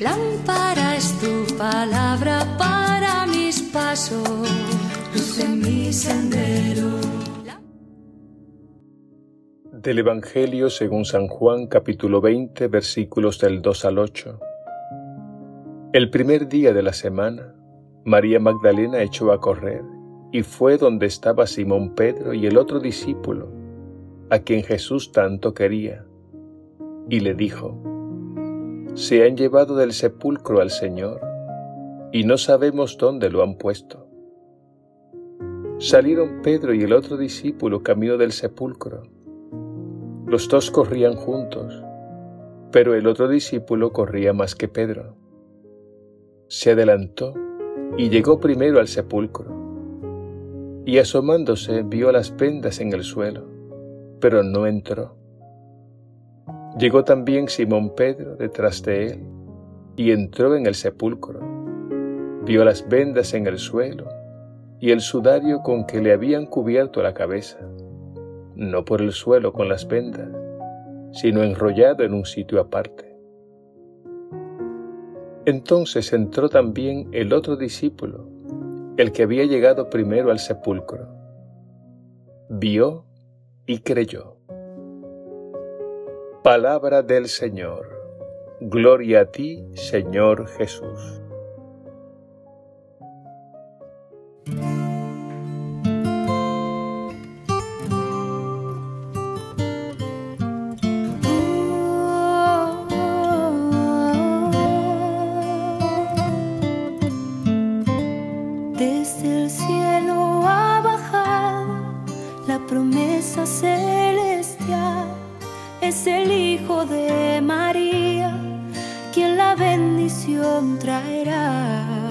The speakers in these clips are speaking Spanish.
Lámpara es tu palabra para mis pasos, luz en mi sendero. Del Evangelio según San Juan capítulo 20 versículos del 2 al 8. El primer día de la semana, María Magdalena echó a correr y fue donde estaba Simón Pedro y el otro discípulo, a quien Jesús tanto quería, y le dijo, se han llevado del sepulcro al Señor y no sabemos dónde lo han puesto. Salieron Pedro y el otro discípulo camino del sepulcro. Los dos corrían juntos, pero el otro discípulo corría más que Pedro. Se adelantó y llegó primero al sepulcro, y asomándose vio las vendas en el suelo, pero no entró. Llegó también Simón Pedro detrás de él y entró en el sepulcro. Vio las vendas en el suelo y el sudario con que le habían cubierto la cabeza, no por el suelo con las vendas, sino enrollado en un sitio aparte. Entonces entró también el otro discípulo, el que había llegado primero al sepulcro. Vio y creyó. Palabra del Señor. Gloria a ti, Señor Jesús. Desde el cielo ha bajado la promesa celestial. Es el Hijo de María quien la bendición traerá.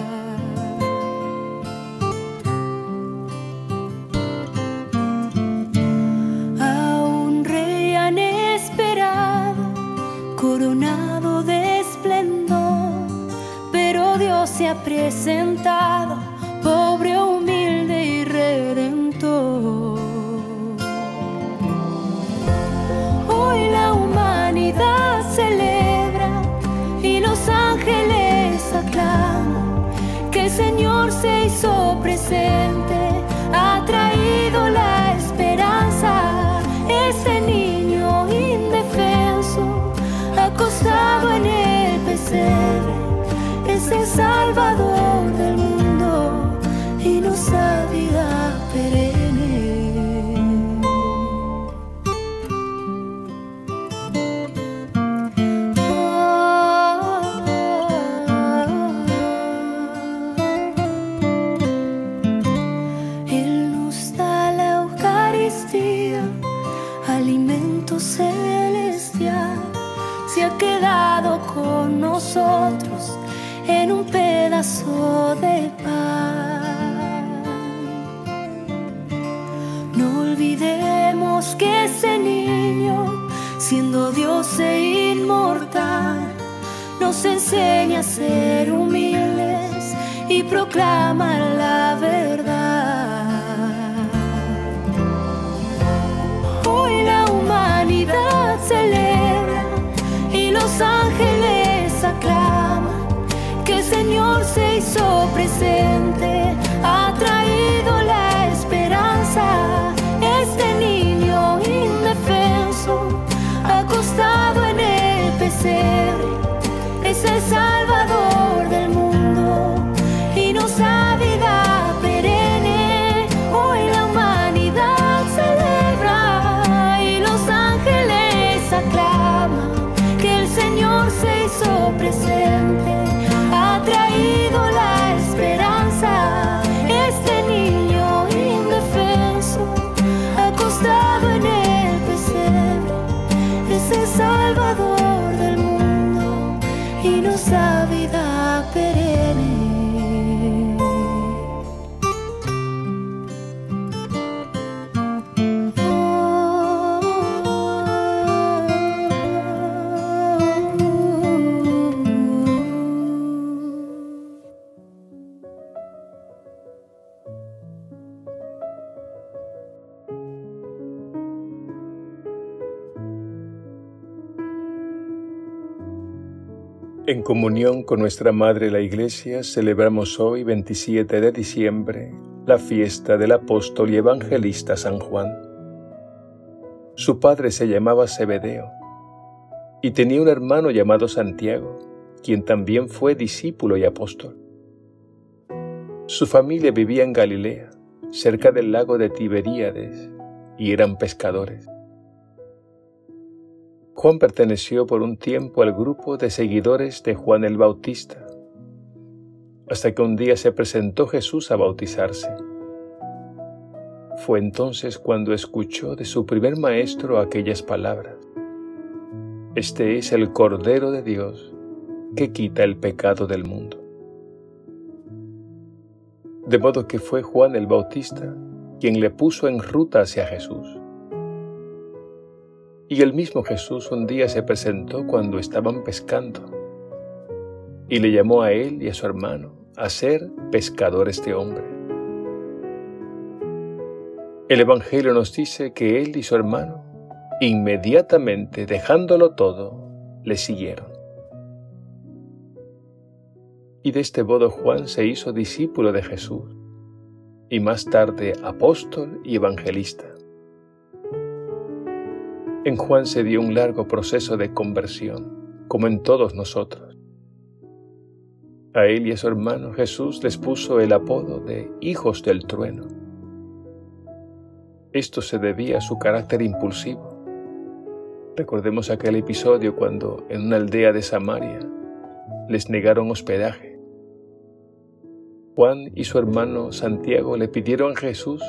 Se hizo presente, ha traído la esperanza. Este niño indefenso, acostado en el pesebre, es el Salvador del mundo que ese niño, siendo Dios e inmortal, nos enseña a ser humildes y proclama la verdad. Hoy la humanidad celebra y los ángeles aclaman que el Señor se hizo presente, En comunión con nuestra Madre la Iglesia, celebramos hoy, 27 de diciembre, la fiesta del apóstol y evangelista San Juan. Su padre se llamaba Zebedeo y tenía un hermano llamado Santiago, quien también fue discípulo y apóstol. Su familia vivía en Galilea, cerca del lago de Tiberíades, y eran pescadores. Juan perteneció por un tiempo al grupo de seguidores de Juan el Bautista, hasta que un día se presentó Jesús a bautizarse. Fue entonces cuando escuchó de su primer maestro aquellas palabras. Este es el Cordero de Dios que quita el pecado del mundo. De modo que fue Juan el Bautista quien le puso en ruta hacia Jesús. Y el mismo Jesús un día se presentó cuando estaban pescando y le llamó a él y a su hermano a ser pescadores de hombre. El Evangelio nos dice que él y su hermano, inmediatamente dejándolo todo, le siguieron. Y de este modo Juan se hizo discípulo de Jesús y más tarde apóstol y evangelista. En Juan se dio un largo proceso de conversión, como en todos nosotros. A él y a su hermano Jesús les puso el apodo de hijos del trueno. Esto se debía a su carácter impulsivo. Recordemos aquel episodio cuando en una aldea de Samaria les negaron hospedaje. Juan y su hermano Santiago le pidieron a Jesús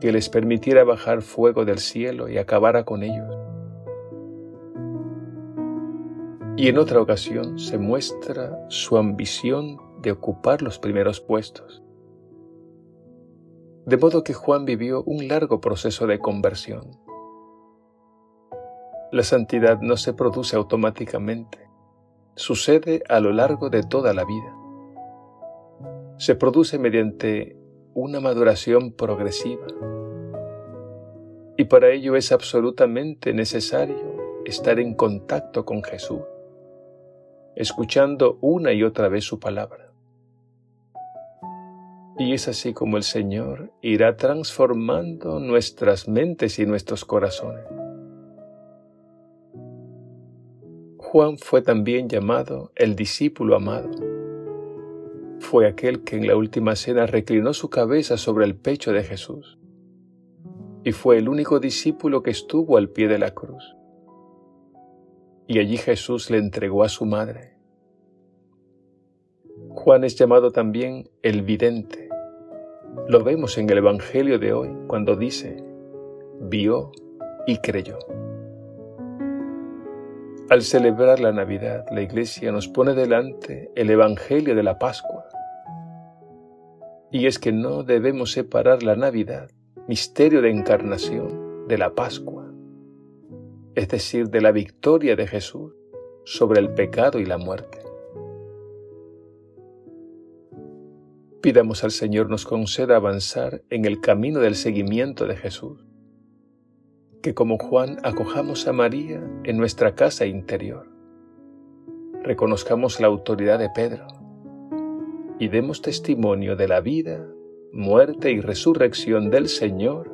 que les permitiera bajar fuego del cielo y acabara con ellos. Y en otra ocasión se muestra su ambición de ocupar los primeros puestos. De modo que Juan vivió un largo proceso de conversión. La santidad no se produce automáticamente, sucede a lo largo de toda la vida. Se produce mediante una maduración progresiva. Y para ello es absolutamente necesario estar en contacto con Jesús, escuchando una y otra vez su palabra. Y es así como el Señor irá transformando nuestras mentes y nuestros corazones. Juan fue también llamado el discípulo amado fue aquel que en la última cena reclinó su cabeza sobre el pecho de Jesús y fue el único discípulo que estuvo al pie de la cruz. Y allí Jesús le entregó a su madre. Juan es llamado también el vidente. Lo vemos en el Evangelio de hoy cuando dice, vio y creyó. Al celebrar la Navidad, la Iglesia nos pone delante el Evangelio de la Pascua y es que no debemos separar la Navidad, misterio de encarnación, de la Pascua, es decir, de la victoria de Jesús sobre el pecado y la muerte. Pidamos al Señor nos conceda avanzar en el camino del seguimiento de Jesús, que como Juan acojamos a María en nuestra casa interior, reconozcamos la autoridad de Pedro, y demos testimonio de la vida, muerte y resurrección del Señor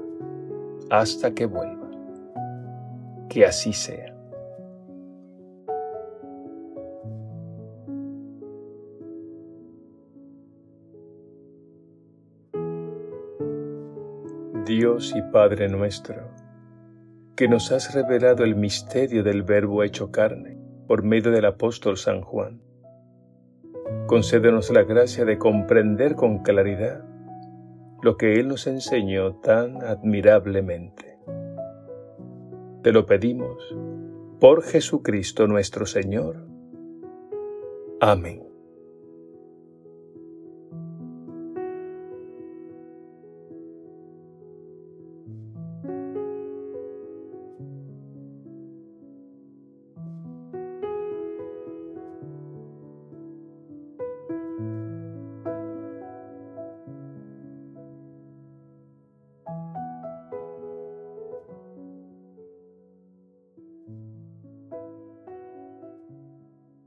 hasta que vuelva. Que así sea. Dios y Padre nuestro, que nos has revelado el misterio del Verbo hecho carne por medio del apóstol San Juan Concédenos la gracia de comprender con claridad lo que Él nos enseñó tan admirablemente. Te lo pedimos por Jesucristo nuestro Señor. Amén.